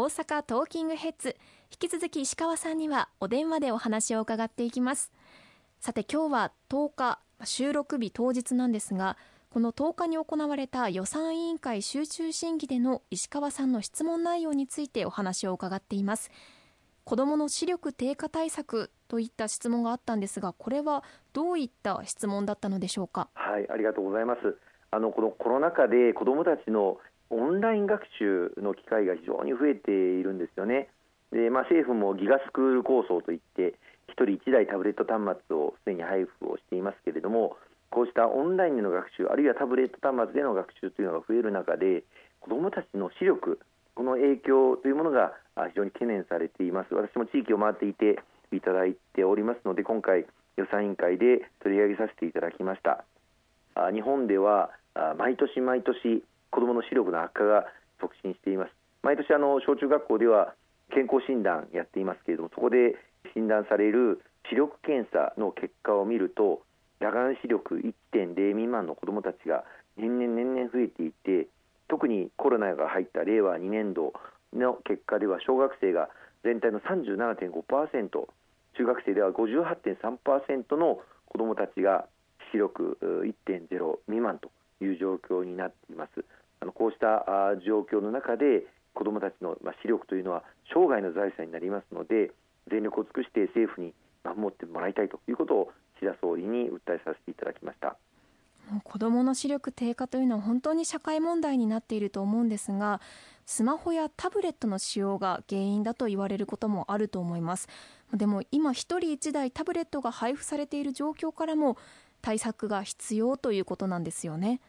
大阪トーキングヘッズ。引き続き石川さんにはお電話でお話を伺っていきます。さて今日は10日収録日当日なんですがこの10日に行われた予算委員会集中審議での石川さんの質問内容についてお話を伺っています。子どもの視力低下対策といった質問があったんですがこれはどういった質問だったのでしょうか？はいありがとうございます。あのこのコロナ禍で子どもたちのオンライン学習の機会が非常に増えているんですよね。でまあ、政府もギガスクール構想といって1人1台タブレット端末をすでに配布をしていますけれどもこうしたオンラインでの学習あるいはタブレット端末での学習というのが増える中で子どもたちの視力この影響というものが非常に懸念されています私も地域を回っていていただいておりますので今回予算委員会で取り上げさせていただきました日本では毎年毎年子どもの視力の悪化が促進しています毎年あの小中学校では健康診断やっていますけれどもそこで診断される視力検査の結果を見ると裸眼視力1.0未満の子どもたちが年々年々増えていて特にコロナが入った令和2年度の結果では小学生が全体の37.5%中学生では58.3%の子どもたちが視力1.0未満という状況になっています。あのこうした状況の中で子どもたちの視力というのは生涯の財産になりますので全力を尽くして政府に守ってもらいたいということを岸田総理に訴えさせていただきました。子どもの視力低下というのは本当に社会問題になっていると思うんですがスマホやタブレットの使用が原因だと言われることもあると思います。でも今1人1台タブレットが配布されている状況からも対策が必要ということなんですよね。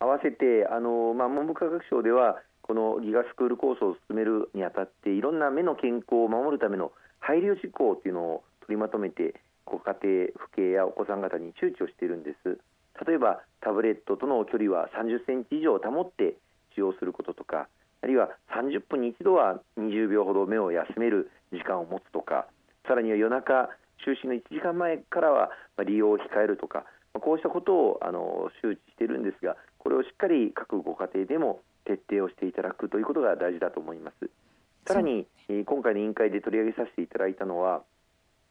合わせてあの、まあ、文部科学省ではこのギガスクール構想を進めるにあたっていろんな目の健康を守るための配慮事項というのを取りまとめてご家庭、父兄やお子さん方に周知をしているんです。例えばタブレットとの距離は30センチ以上保って使用することとかあるいは30分に一度は20秒ほど目を休める時間を持つとかさらには夜中就寝の1時間前からは利用を控えるとかこうしたことをあの周知しているんですがこれをしっかり各ご家庭でも徹底をしていただくということが大事だと思います。さらに今回の委員会で取り上げさせていただいたのは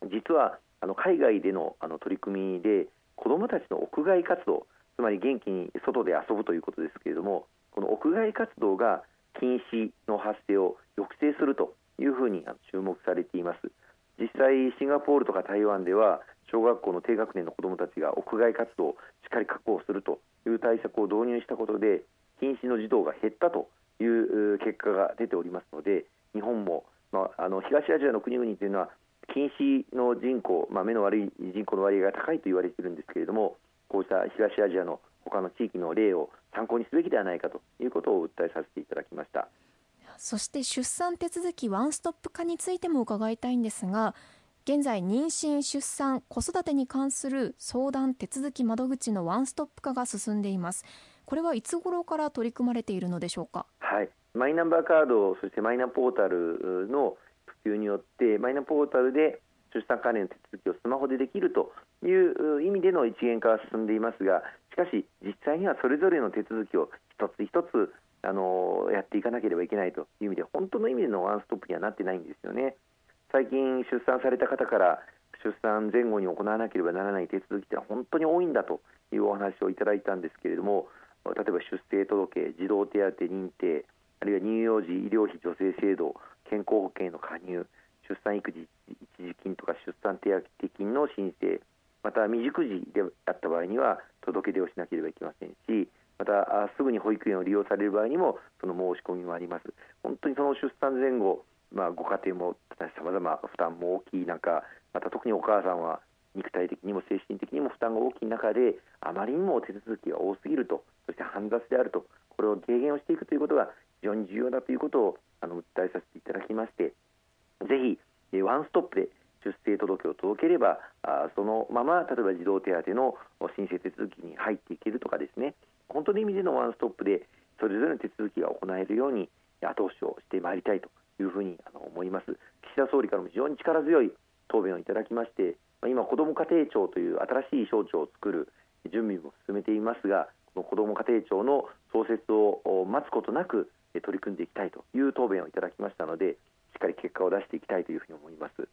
実はあの海外でのあの取り組みで子どもたちの屋外活動つまり元気に外で遊ぶということですけれどもこの屋外活動が禁止の発生を抑制するというふうに注目されています。実際シンガポールとか台湾では小学校の低学年の子どもたちが屋外活動をしっかり確保するという対策を導入したことで禁止の児童が減ったという結果が出ておりますので日本も、まあ、あの東アジアの国々というのは禁止の人口、まあ、目の悪い人口の割合が高いと言われているんですけれどもこうした東アジアの他の地域の例を参考にすべきではないかということを訴えさせていただきました。そして出産手続きワンストップ化についても伺いたいんですが現在妊娠出産子育てに関する相談手続き窓口のワンストップ化が進んでいます。これはいつ頃から取り組まれているのでしょうか？はい。マイナンバーカードそしてマイナポータルの普及によってマイナポータルで出産関連の手続きをスマホでできるという意味での一元化が進んでいますがしかし実際にはそれぞれの手続きを一つ一つあのやっていかなければいけないという意味で本当の意味でのワンストップにはなってないんですよね。最近出産された方から出産前後に行わなければならない手続きってのは本当に多いんだというお話をいただいたんですけれども例えば出生届、児童手当認定あるいは乳幼児医療費助成制度健康保険への加入出産育児一時金とか出産手当金の申請また未熟児であった場合には届け出をしなければいけませんしまたすぐに保育園を利用される場合にもその申し込みもあります。本当にその出産前後まあ、ご家庭もさまざま負担も大きい中また特にお母さんは肉体的にも精神的にも負担が大きい中であまりにも手続きが多すぎるとそして煩雑であるとこれを軽減をしていくということが非常に重要だということをあの訴えさせていただきましてぜひワンストップで出生届を届ければあそのまま例えば児童手当の申請手続きに入っていけるとかですね。本当の意味でのワンストップでそれぞれの手続きが行えるように後押しをしてまいりたいというふうにあの思います岸田総理からも非常に力強い答弁をいただきまして今、子ども家庭庁という新しい省庁を作る準備も進めていますがこの子ども家庭庁の創設を待つことなく取り組んでいきたいという答弁をいただきましたのでしっかり結果を出していきたいというふうに思います。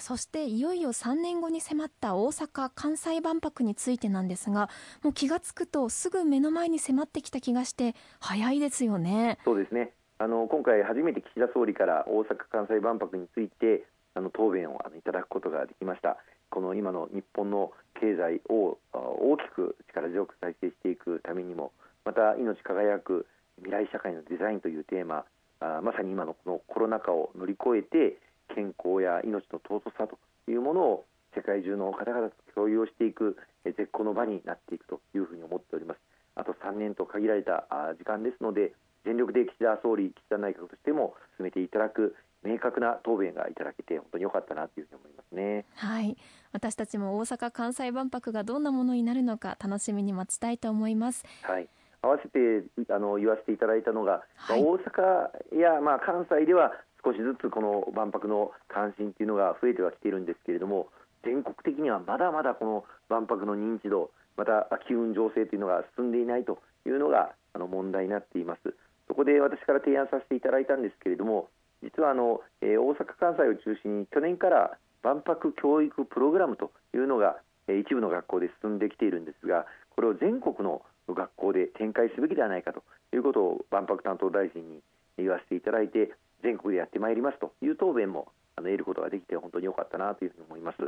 そしていよいよ3年後に迫った大阪・関西万博についてなんですがもう気が付くとすぐ目の前に迫ってきた気がして早いですよね。そうですねあの今回初めて岸田総理から大阪・関西万博についてあの答弁をあのいただくことができました。この今の日本の経済を大きく力強く再生していくためにもまた命輝く未来社会のデザインというテーマあまさに今のこのコロナ禍を乗り越えて健康や命の尊さというものを世界中の方々と共有をしていく絶好の場になっていくというふうに思っております。あと3年と限られた時間ですので全力で岸田総理、岸田内閣としても進めていただく明確な答弁がいただけて本当に良かったなというふうに思いますね。はい、私たちも大阪・関西万博がどんなものになるのか楽しみに待ちたいと思います。はい。合わせてあの言わせていただいたのが、はい、大阪やまあ関西では少しずつこの万博の関心というのが増えてはきているんですけれども、全国的にはまだまだこの万博の認知度、また機運醸成というのが進んでいないというのがあの問題になっています。そこで私から提案させていただいたんですけれども実はあの、えー、大阪・関西を中心に去年から万博教育プログラムというのが、えー、一部の学校で進んできているんですがこれを全国の学校で展開すべきではないかということを万博担当大臣に言わせていただいて全国でやってまいりますという答弁もあの得ることができて本当に良かったなというふうに思います。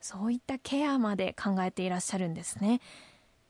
そういったケアまで考えていらっしゃるんですね。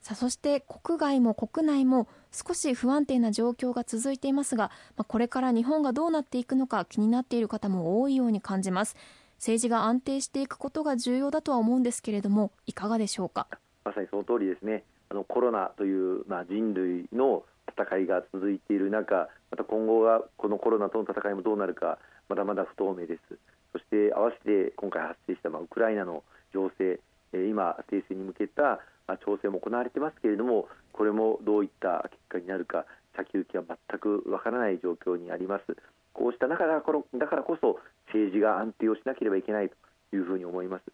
さあそして国外も国内も少し不安定な状況が続いていますが、まあ、これから日本がどうなっていくのか気になっている方も多いように感じます。政治が安定していくことが重要だとは思うんですけれどもいかがでしょうか？まさにその通りですね。あのコロナという、まあ、人類の戦いが続いている中また今後はこのコロナとの戦いもどうなるかまだまだ不透明です。そして合わせて今回発生した、まあ、ウクライナの情勢今、停戦に向けた調整も行われていますけれどもこれもどういった結果になるか先行きは全くわからない状況にあります。こうした中だからだからこそ政治が安定をしなければいけないというふうに思います、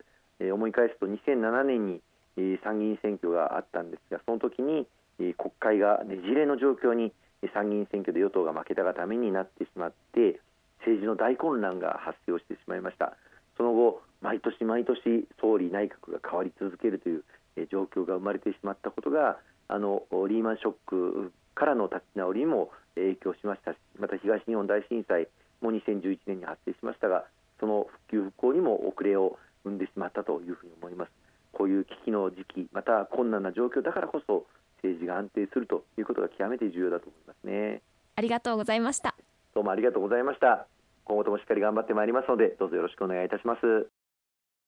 えー、思い返すと2007年に、えー、参議院選挙があったんですがその時に、えー、国会がねじれの状況に参議院選挙で与党が負けたがためになってしまって政治の大混乱が発生をしてしまいました。その後毎年毎年総理内閣が変わり続けるという状況が生まれてしまったことがあのリーマンショックからの立ち直りにも影響しましたしまた東日本大震災も2011年に発生しましたがその復旧復興にも遅れを生んでしまったというふうに思います。こういう危機の時期また困難な状況だからこそ政治が安定するということが極めて重要だと思いますね。ありがとうございました。どうもありがとうございました。今後ともしっかり頑張ってまいりますのでどうぞよろしくお願いいたします